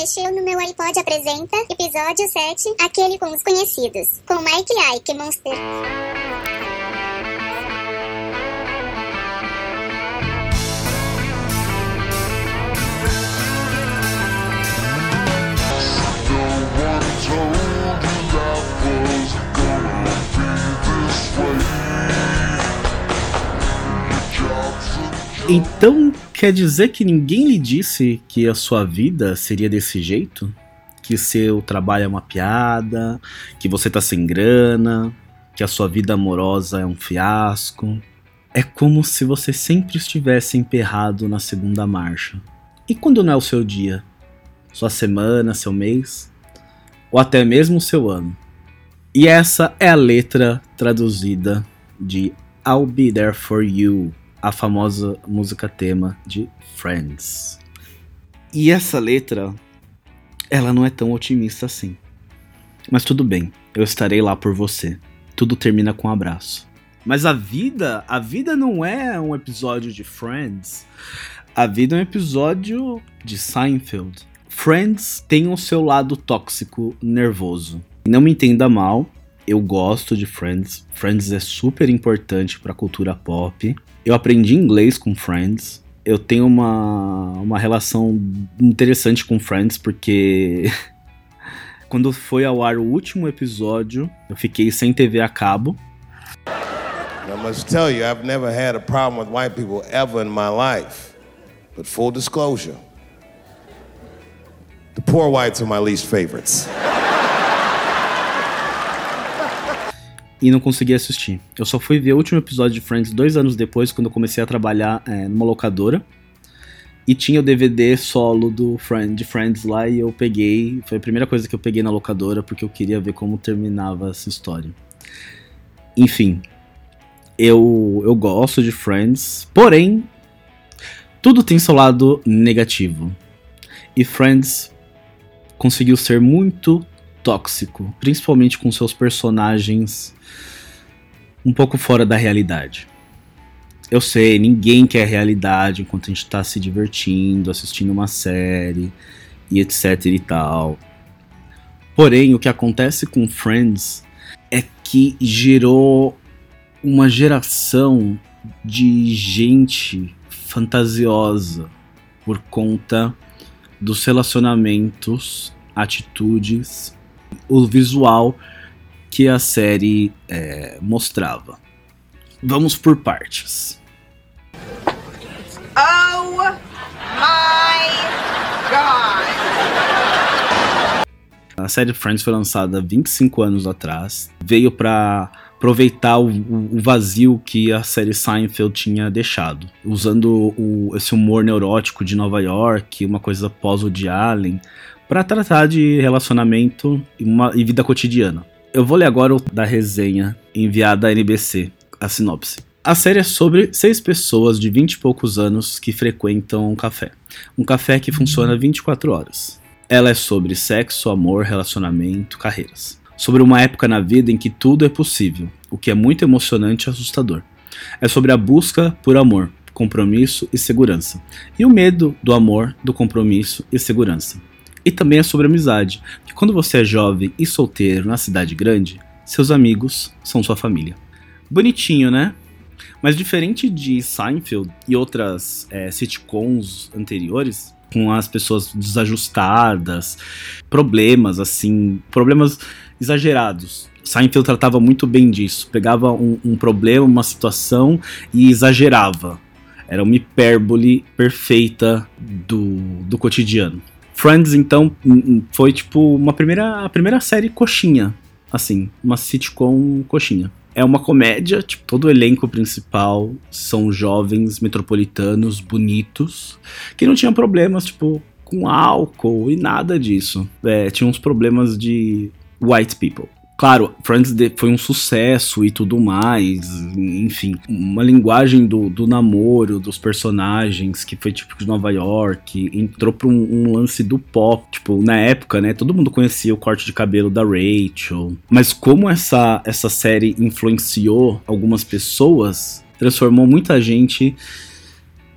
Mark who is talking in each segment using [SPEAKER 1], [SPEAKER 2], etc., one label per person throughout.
[SPEAKER 1] mexeu no meu iPod apresenta episódio 7, aquele com os conhecidos, com Mike Ike Monster.
[SPEAKER 2] Então quer dizer que ninguém lhe disse que a sua vida seria desse jeito? Que seu trabalho é uma piada, que você tá sem grana, que a sua vida amorosa é um fiasco. É como se você sempre estivesse emperrado na segunda marcha. E quando não é o seu dia? Sua semana, seu mês? Ou até mesmo o seu ano? E essa é a letra traduzida de I'll Be There For You, a famosa música tema de Friends. E essa letra, ela não é tão otimista assim. Mas tudo bem, eu estarei lá por você. Tudo termina com um abraço. Mas a vida, a vida não é um episódio de Friends. A vida é um episódio de Seinfeld. Friends tem o seu lado tóxico, nervoso. Não me entenda mal, eu gosto de Friends. Friends é super importante para a cultura pop. Eu aprendi inglês com Friends. Eu tenho uma, uma relação interessante com Friends porque quando foi ao ar o último episódio, eu fiquei sem TV a cabo.
[SPEAKER 3] I must tell you, I've never had a problem with white people ever in my life. But full disclosure, the poor whites are my least favorites.
[SPEAKER 2] E não consegui assistir. Eu só fui ver o último episódio de Friends dois anos depois, quando eu comecei a trabalhar é, numa locadora. E tinha o DVD solo do Friend, de Friends lá e eu peguei. Foi a primeira coisa que eu peguei na locadora porque eu queria ver como terminava essa história. Enfim, eu, eu gosto de Friends, porém, tudo tem seu lado negativo. E Friends conseguiu ser muito tóxico, principalmente com seus personagens um pouco fora da realidade. Eu sei, ninguém quer realidade enquanto a gente tá se divertindo, assistindo uma série e etc e tal. Porém, o que acontece com Friends é que gerou uma geração de gente fantasiosa por conta dos relacionamentos, atitudes, o visual que a série é, mostrava. Vamos por partes.
[SPEAKER 4] Oh my god!
[SPEAKER 2] A série Friends foi lançada 25 anos atrás. Veio para aproveitar o, o, vazio que a série Seinfeld tinha deixado, usando o, esse humor neurótico de Nova York, uma coisa pós de Allen, para tratar de relacionamento e, uma, e vida cotidiana. Eu vou ler agora o da resenha enviada à NBC, a sinopse. A série é sobre seis pessoas de 20 e poucos anos que frequentam um café. Um café que funciona 24 horas. Ela é sobre sexo, amor, relacionamento, carreiras. Sobre uma época na vida em que tudo é possível, o que é muito emocionante e assustador. É sobre a busca por amor, compromisso e segurança. E o medo do amor, do compromisso e segurança. E também é sobre amizade, que quando você é jovem e solteiro na cidade grande, seus amigos são sua família. Bonitinho, né? Mas diferente de Seinfeld e outras é, sitcoms anteriores, com as pessoas desajustadas, problemas assim, problemas exagerados. Seinfeld tratava muito bem disso, pegava um, um problema, uma situação e exagerava. Era uma hipérbole perfeita do, do cotidiano. Friends, então, foi tipo uma primeira, a primeira série coxinha, assim, uma sitcom coxinha. É uma comédia, tipo, todo o elenco principal são jovens metropolitanos bonitos que não tinham problemas, tipo, com álcool e nada disso. É, tinha uns problemas de white people. Claro, Friends foi um sucesso e tudo mais, enfim, uma linguagem do, do namoro, dos personagens, que foi tipo de Nova York, entrou pra um, um, lance do pop, tipo, na época, né, todo mundo conhecia o corte de cabelo da Rachel, mas como essa, essa série influenciou algumas pessoas, transformou muita gente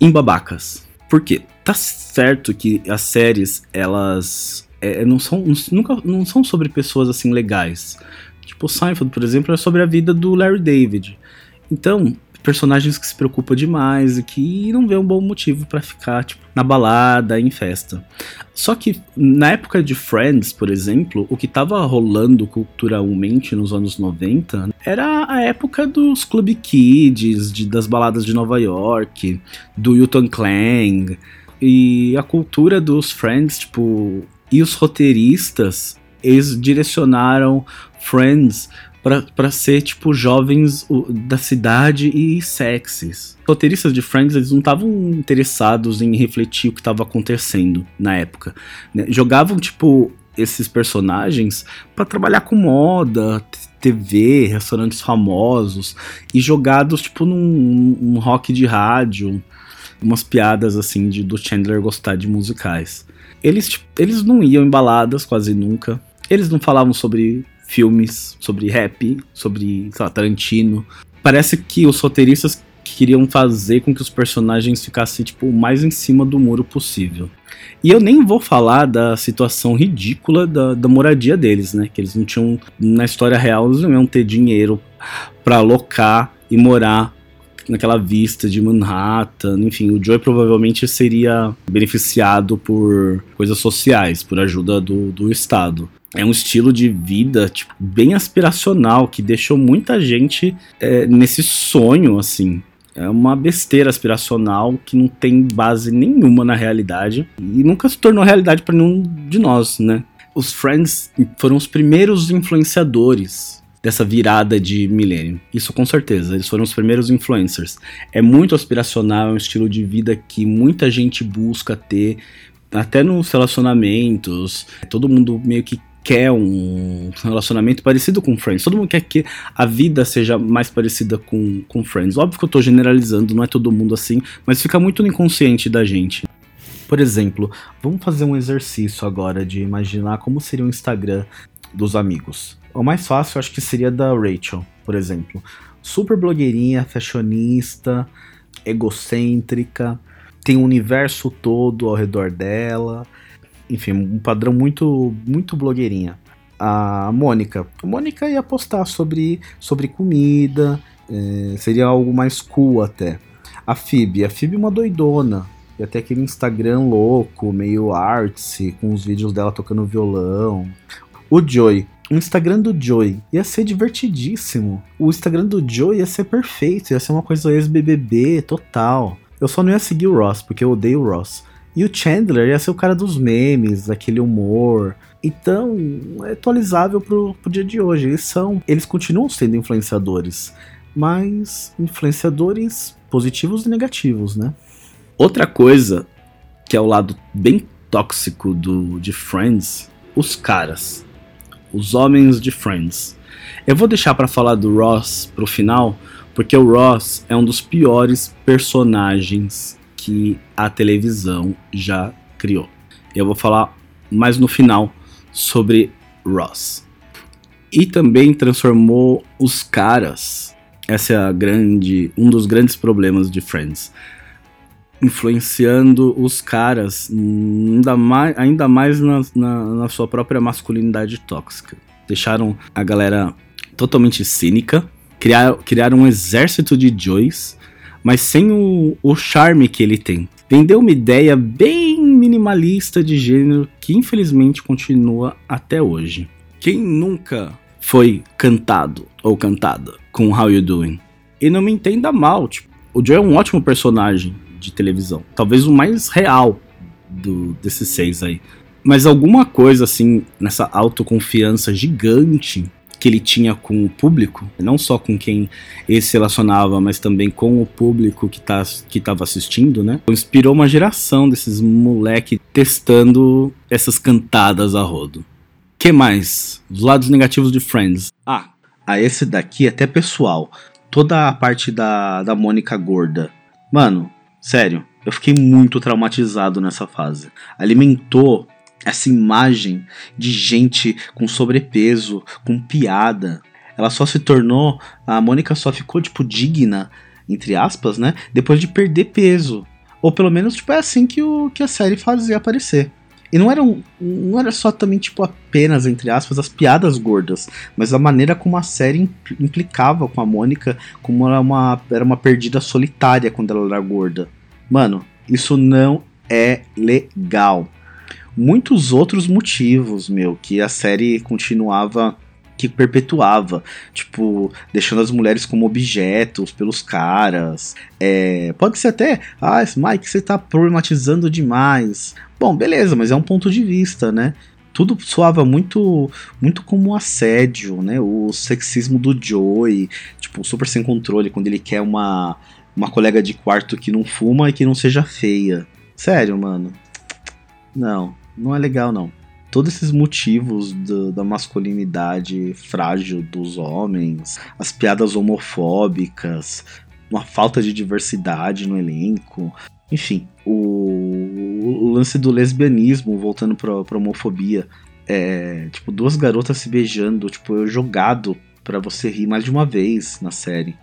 [SPEAKER 2] em babacas. Por quê? Tá certo que as séries, elas é, não são nunca não são sobre pessoas assim legais. Tipo, Seinfeld, por exemplo, é sobre a vida do Larry David. Então, personagens que se preocupam demais e que não vê um bom motivo para ficar tipo, na balada, em festa. Só que na época de Friends, por exemplo, o que tava rolando culturalmente nos anos 90 era a época dos Club Kids, de, das baladas de Nova York, do Yuton Clan. E a cultura dos Friends, tipo, e os roteiristas, eles direcionaram Friends para ser, tipo, jovens da cidade e sexys. Roteiristas de Friends, eles não estavam interessados em refletir o que estava acontecendo na época. Né? Jogavam, tipo, esses personagens para trabalhar com moda, TV, restaurantes famosos e jogados, tipo, num, num rock de rádio, umas piadas, assim, de, do Chandler gostar de musicais. Eles, tipo, eles não iam em baladas quase nunca. Eles não falavam sobre filmes, sobre rap, sobre, lá, Tarantino. Parece que os roteiristas queriam fazer com que os personagens ficassem, tipo, o mais em cima do muro possível. E eu nem vou falar da situação ridícula da, da moradia deles, né? Que eles não tinham, na história real, eles não iam ter dinheiro para alocar e morar naquela vista de Manhattan, enfim, o Joey provavelmente seria beneficiado por coisas sociais, por ajuda do, do Estado é um estilo de vida tipo, bem aspiracional que deixou muita gente é, nesse sonho assim. É uma besteira aspiracional que não tem base nenhuma na realidade e nunca se tornou realidade para nenhum de nós, né? Os Friends foram os primeiros influenciadores dessa virada de milênio. Isso com certeza, eles foram os primeiros influencers. É muito aspiracional, é um estilo de vida que muita gente busca ter, até nos relacionamentos. Todo mundo meio que quer um relacionamento parecido com Friends. Todo mundo quer que a vida seja mais parecida com, com Friends. Óbvio que eu tô generalizando, não é todo mundo assim, mas fica muito no inconsciente da gente. Por exemplo, vamos fazer um exercício agora de imaginar como seria o Instagram dos amigos. O mais fácil acho que seria da Rachel, por exemplo. Super blogueirinha, fashionista, egocêntrica, tem o universo todo ao redor dela enfim, um padrão muito, muito blogueirinha. A Mônica. A Mônica ia postar sobre, sobre comida, é, seria algo mais cool até. A Phoebe. A Phoebe é uma doidona. E até aquele Instagram louco, meio artsy, com os vídeos dela tocando violão. O Joy. O Instagram do Joy ia ser divertidíssimo. O Instagram do Joy ia ser perfeito, ia ser uma coisa ex-BBB total. Eu só não ia seguir o Ross, porque eu odeio o Ross. E o Chandler ia ser o cara dos memes, aquele humor. Então, é atualizável pro, pro dia de hoje. Eles são. Eles continuam sendo influenciadores. Mas influenciadores positivos e negativos, né? Outra coisa que é o lado bem tóxico do, de Friends, os caras. Os homens de Friends. Eu vou deixar para falar do Ross pro final, porque o Ross é um dos piores personagens que a televisão já criou. Eu vou falar mais no final sobre Ross. E também transformou os caras. Essa é a grande, um dos grandes problemas de Friends. Influenciando os caras ainda mais, ainda mais na, na, na sua própria masculinidade tóxica. Deixaram a galera totalmente cínica, criaram, criaram um exército de Joys mas sem o, o charme que ele tem. Vendeu uma ideia bem minimalista de gênero que infelizmente continua até hoje. Quem nunca foi cantado ou cantada com How You Doing? E não me entenda mal, tipo, o Joe é um ótimo personagem de televisão, talvez o mais real do, desses seis aí. Mas alguma coisa assim, nessa autoconfiança gigante que ele tinha com o público, não só com quem ele se relacionava, mas também com o público que tá, que estava assistindo, né? Inspirou uma geração desses moleque testando essas cantadas a rodo. Que mais? Os lados negativos de Friends. Ah, a esse daqui é até pessoal. Toda a parte da, da Mônica gorda. Mano, sério, eu fiquei muito traumatizado nessa fase. Alimentou essa imagem de gente com sobrepeso, com piada. Ela só se tornou. A Mônica só ficou, tipo, digna, entre aspas, né? Depois de perder peso.
[SPEAKER 5] Ou pelo menos, tipo, é assim que, o, que a série fazia aparecer. E não era, não era só também, tipo, apenas, entre aspas, as piadas gordas, mas a maneira como a série implicava com a Mônica, como ela uma, era uma perdida solitária quando ela era gorda. Mano, isso não é legal. Muitos outros motivos, meu, que a série continuava que perpetuava, tipo, deixando as mulheres como objetos pelos caras. É, pode ser até, ah, Mike, você tá problematizando demais. Bom, beleza, mas é um ponto de vista, né? Tudo soava muito muito como assédio, né? O sexismo do Joey, tipo, super sem controle quando ele quer uma uma colega de quarto que não fuma e que não seja feia. Sério, mano. Não, não é legal não todos esses motivos do, da masculinidade frágil dos homens, as piadas homofóbicas, uma falta de diversidade no elenco, enfim, o, o lance do lesbianismo voltando pra, pra homofobia. É, tipo, duas garotas se beijando, tipo, eu jogado para você rir mais de uma vez na série.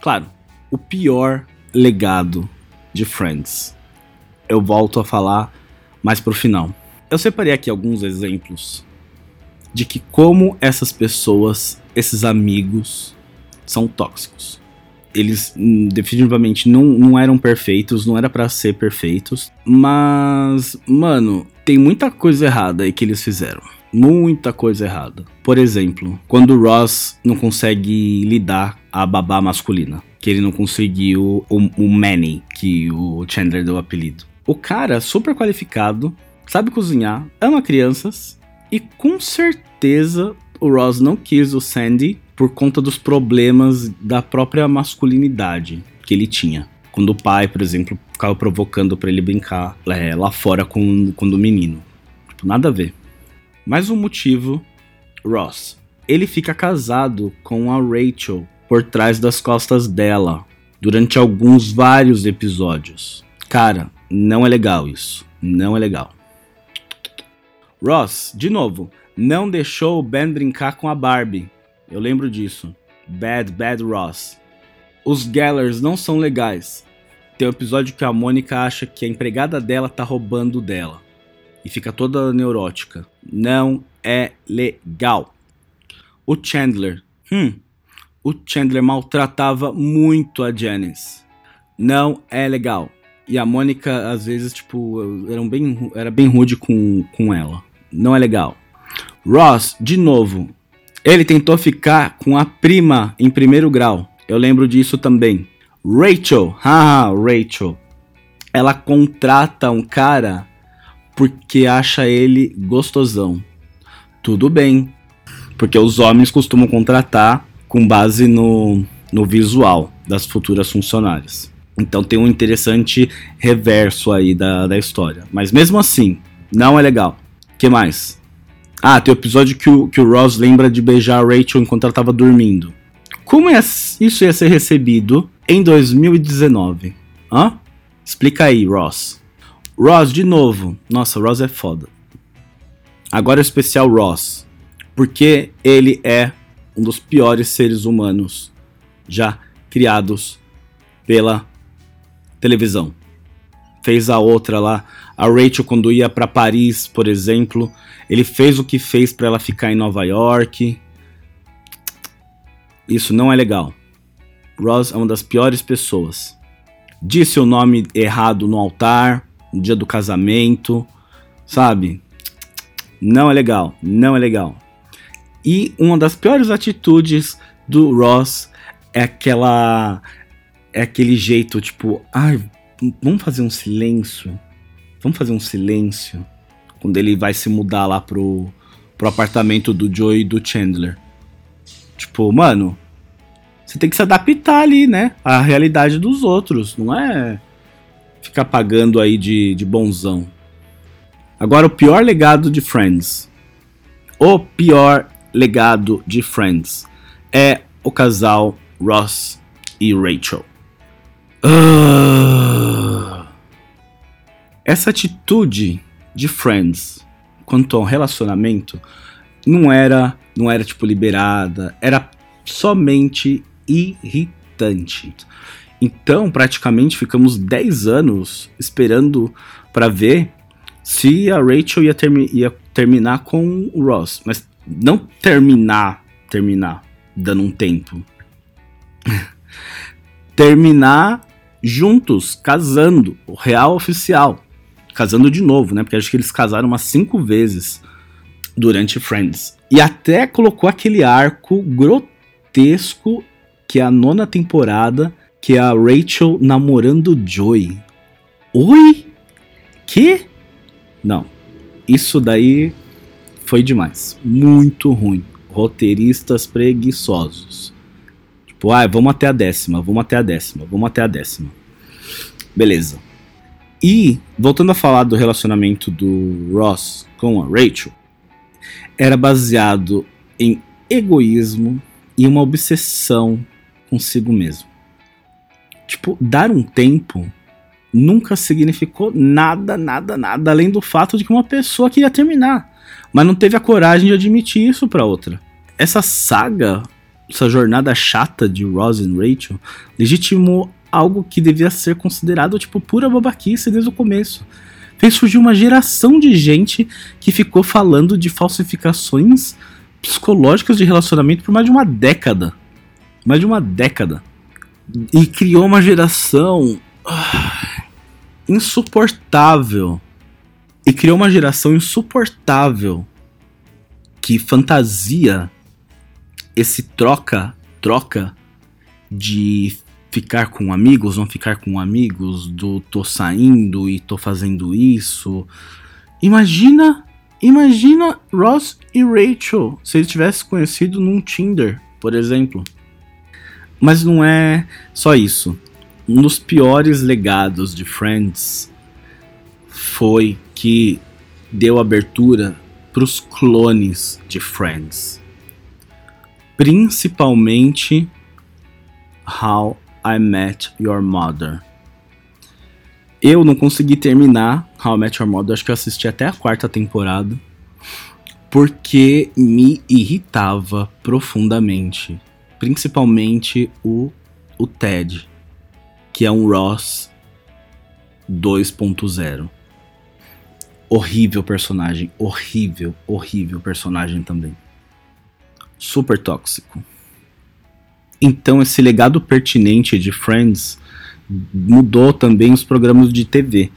[SPEAKER 2] Claro, o pior legado de Friends. Eu volto a falar mais pro final. Eu separei aqui alguns exemplos de que como essas pessoas, esses amigos, são tóxicos. Eles hum, definitivamente não, não eram perfeitos, não era para ser perfeitos, mas, mano, tem muita coisa errada aí que eles fizeram. Muita coisa errada. Por exemplo, quando o Ross não consegue lidar a babá masculina, que ele não conseguiu o, o Manny, que o Chandler deu o apelido. O cara super qualificado, sabe cozinhar, ama crianças e com certeza o Ross não quis o Sandy por conta dos problemas da própria masculinidade que ele tinha. Quando o pai, por exemplo, ficava provocando para ele brincar é, lá fora com, com o menino. Tipo, nada a ver. Mais um motivo, Ross. Ele fica casado com a Rachel por trás das costas dela durante alguns vários episódios. Cara, não é legal isso. Não é legal. Ross, de novo, não deixou o Ben brincar com a Barbie. Eu lembro disso. Bad, bad Ross. Os Gellers não são legais. Tem um episódio que a Mônica acha que a empregada dela tá roubando dela. E fica toda neurótica. Não é legal. O Chandler. Hum. O Chandler maltratava muito a Janice. Não é legal. E a Mônica, às vezes, tipo, era bem, era bem rude com, com ela não é legal. Ross, de novo, ele tentou ficar com a prima em primeiro grau. Eu lembro disso também. Rachel, haha, Rachel. Ela contrata um cara porque acha ele gostosão. Tudo bem, porque os homens costumam contratar com base no, no visual das futuras funcionárias. Então tem um interessante reverso aí da, da história. Mas mesmo assim, não é legal que mais? Ah, tem o episódio que o, que o Ross lembra de beijar a Rachel enquanto ela tava dormindo. Como isso ia ser recebido em 2019? Hã? Explica aí, Ross. Ross, de novo. Nossa, Ross é foda. Agora o especial Ross. Porque ele é um dos piores seres humanos já criados pela televisão. Fez a outra lá, a Rachel, quando ia para Paris, por exemplo, ele fez o que fez para ela ficar em Nova York. Isso não é legal. Ross é uma das piores pessoas. Disse o nome errado no altar, no dia do casamento, sabe? Não é legal, não é legal. E uma das piores atitudes do Ross é aquela é aquele jeito tipo, ai, vamos fazer um silêncio Vamos fazer um silêncio. Quando ele vai se mudar lá pro, pro apartamento do Joey e do Chandler. Tipo, mano, você tem que se adaptar ali, né? À realidade dos outros. Não é ficar pagando aí de, de bonzão. Agora, o pior legado de Friends. O pior legado de Friends é o casal Ross e Rachel. Uh... Essa atitude de Friends quanto ao relacionamento não era, não era tipo liberada, era somente irritante. Então, praticamente ficamos 10 anos esperando para ver se a Rachel ia, termi ia terminar com o Ross. Mas não terminar, terminar, dando um tempo. terminar juntos, casando, o real oficial. Casando de novo, né? Porque acho que eles casaram umas cinco vezes durante Friends. E até colocou aquele arco grotesco que é a nona temporada, que é a Rachel namorando Joey. Oi? Que? Não. Isso daí foi demais. Muito ruim. Roteiristas preguiçosos. Tipo, ah, vamos até a décima, vamos até a décima, vamos até a décima. Beleza. E, voltando a falar do relacionamento do Ross com a Rachel, era baseado em egoísmo e uma obsessão consigo mesmo. Tipo, dar um tempo nunca significou nada, nada, nada, além do fato de que uma pessoa queria terminar, mas não teve a coragem de admitir isso para outra. Essa saga, essa jornada chata de Ross e Rachel, legitimou algo que devia ser considerado tipo pura babaquice desde o começo fez surgir uma geração de gente que ficou falando de falsificações psicológicas de relacionamento por mais de uma década. Mais de uma década. E criou uma geração ah, insuportável. E criou uma geração insuportável que fantasia esse troca, troca de ficar com amigos, não ficar com amigos, do tô saindo e tô fazendo isso. Imagina, imagina Ross e Rachel se eles tivessem conhecido num Tinder, por exemplo. Mas não é só isso. Um dos piores legados de Friends foi que deu abertura para os clones de Friends. Principalmente How I Met Your Mother. Eu não consegui terminar How I Met Your Mother, acho que eu assisti até a quarta temporada, porque me irritava profundamente. Principalmente o, o Ted, que é um Ross 2.0. Horrível personagem, horrível, horrível personagem também. Super tóxico. Então, esse legado pertinente de Friends mudou também os programas de TV.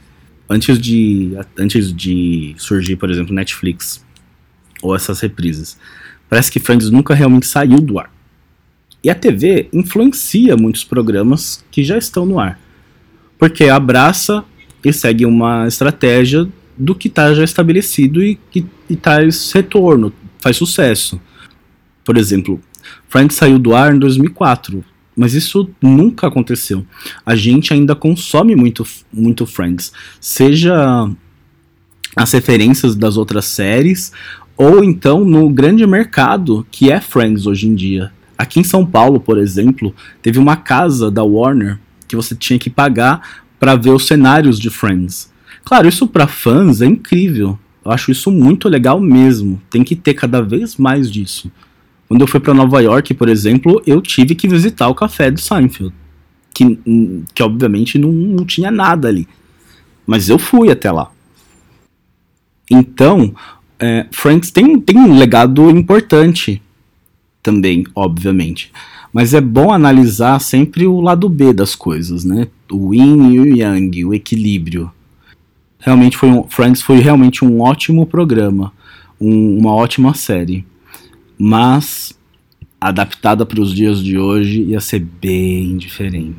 [SPEAKER 2] Antes de, antes de surgir, por exemplo, Netflix ou essas reprises. Parece que Friends nunca realmente saiu do ar. E a TV influencia muitos programas que já estão no ar. Porque abraça e segue uma estratégia do que está já estabelecido e que traz retorno, faz sucesso. Por exemplo, Friends saiu do ar em 2004, mas isso nunca aconteceu. A gente ainda consome muito, muito Friends, seja as referências das outras séries ou então no grande mercado que é Friends hoje em dia. Aqui em São Paulo, por exemplo, teve uma casa da Warner que você tinha que pagar para ver os cenários de Friends. Claro, isso para fãs é incrível. Eu acho isso muito legal mesmo. Tem que ter cada vez mais disso. Quando eu fui para Nova York, por exemplo, eu tive que visitar o café do Seinfeld. Que, que obviamente não, não tinha nada ali. Mas eu fui até lá. Então, é, Friends tem, tem um legado importante também, obviamente. Mas é bom analisar sempre o lado B das coisas, né? O yin e o yang, o equilíbrio. Realmente foi um, Friends foi realmente um ótimo programa, um, uma ótima série mas adaptada para os dias de hoje ia ser bem diferente.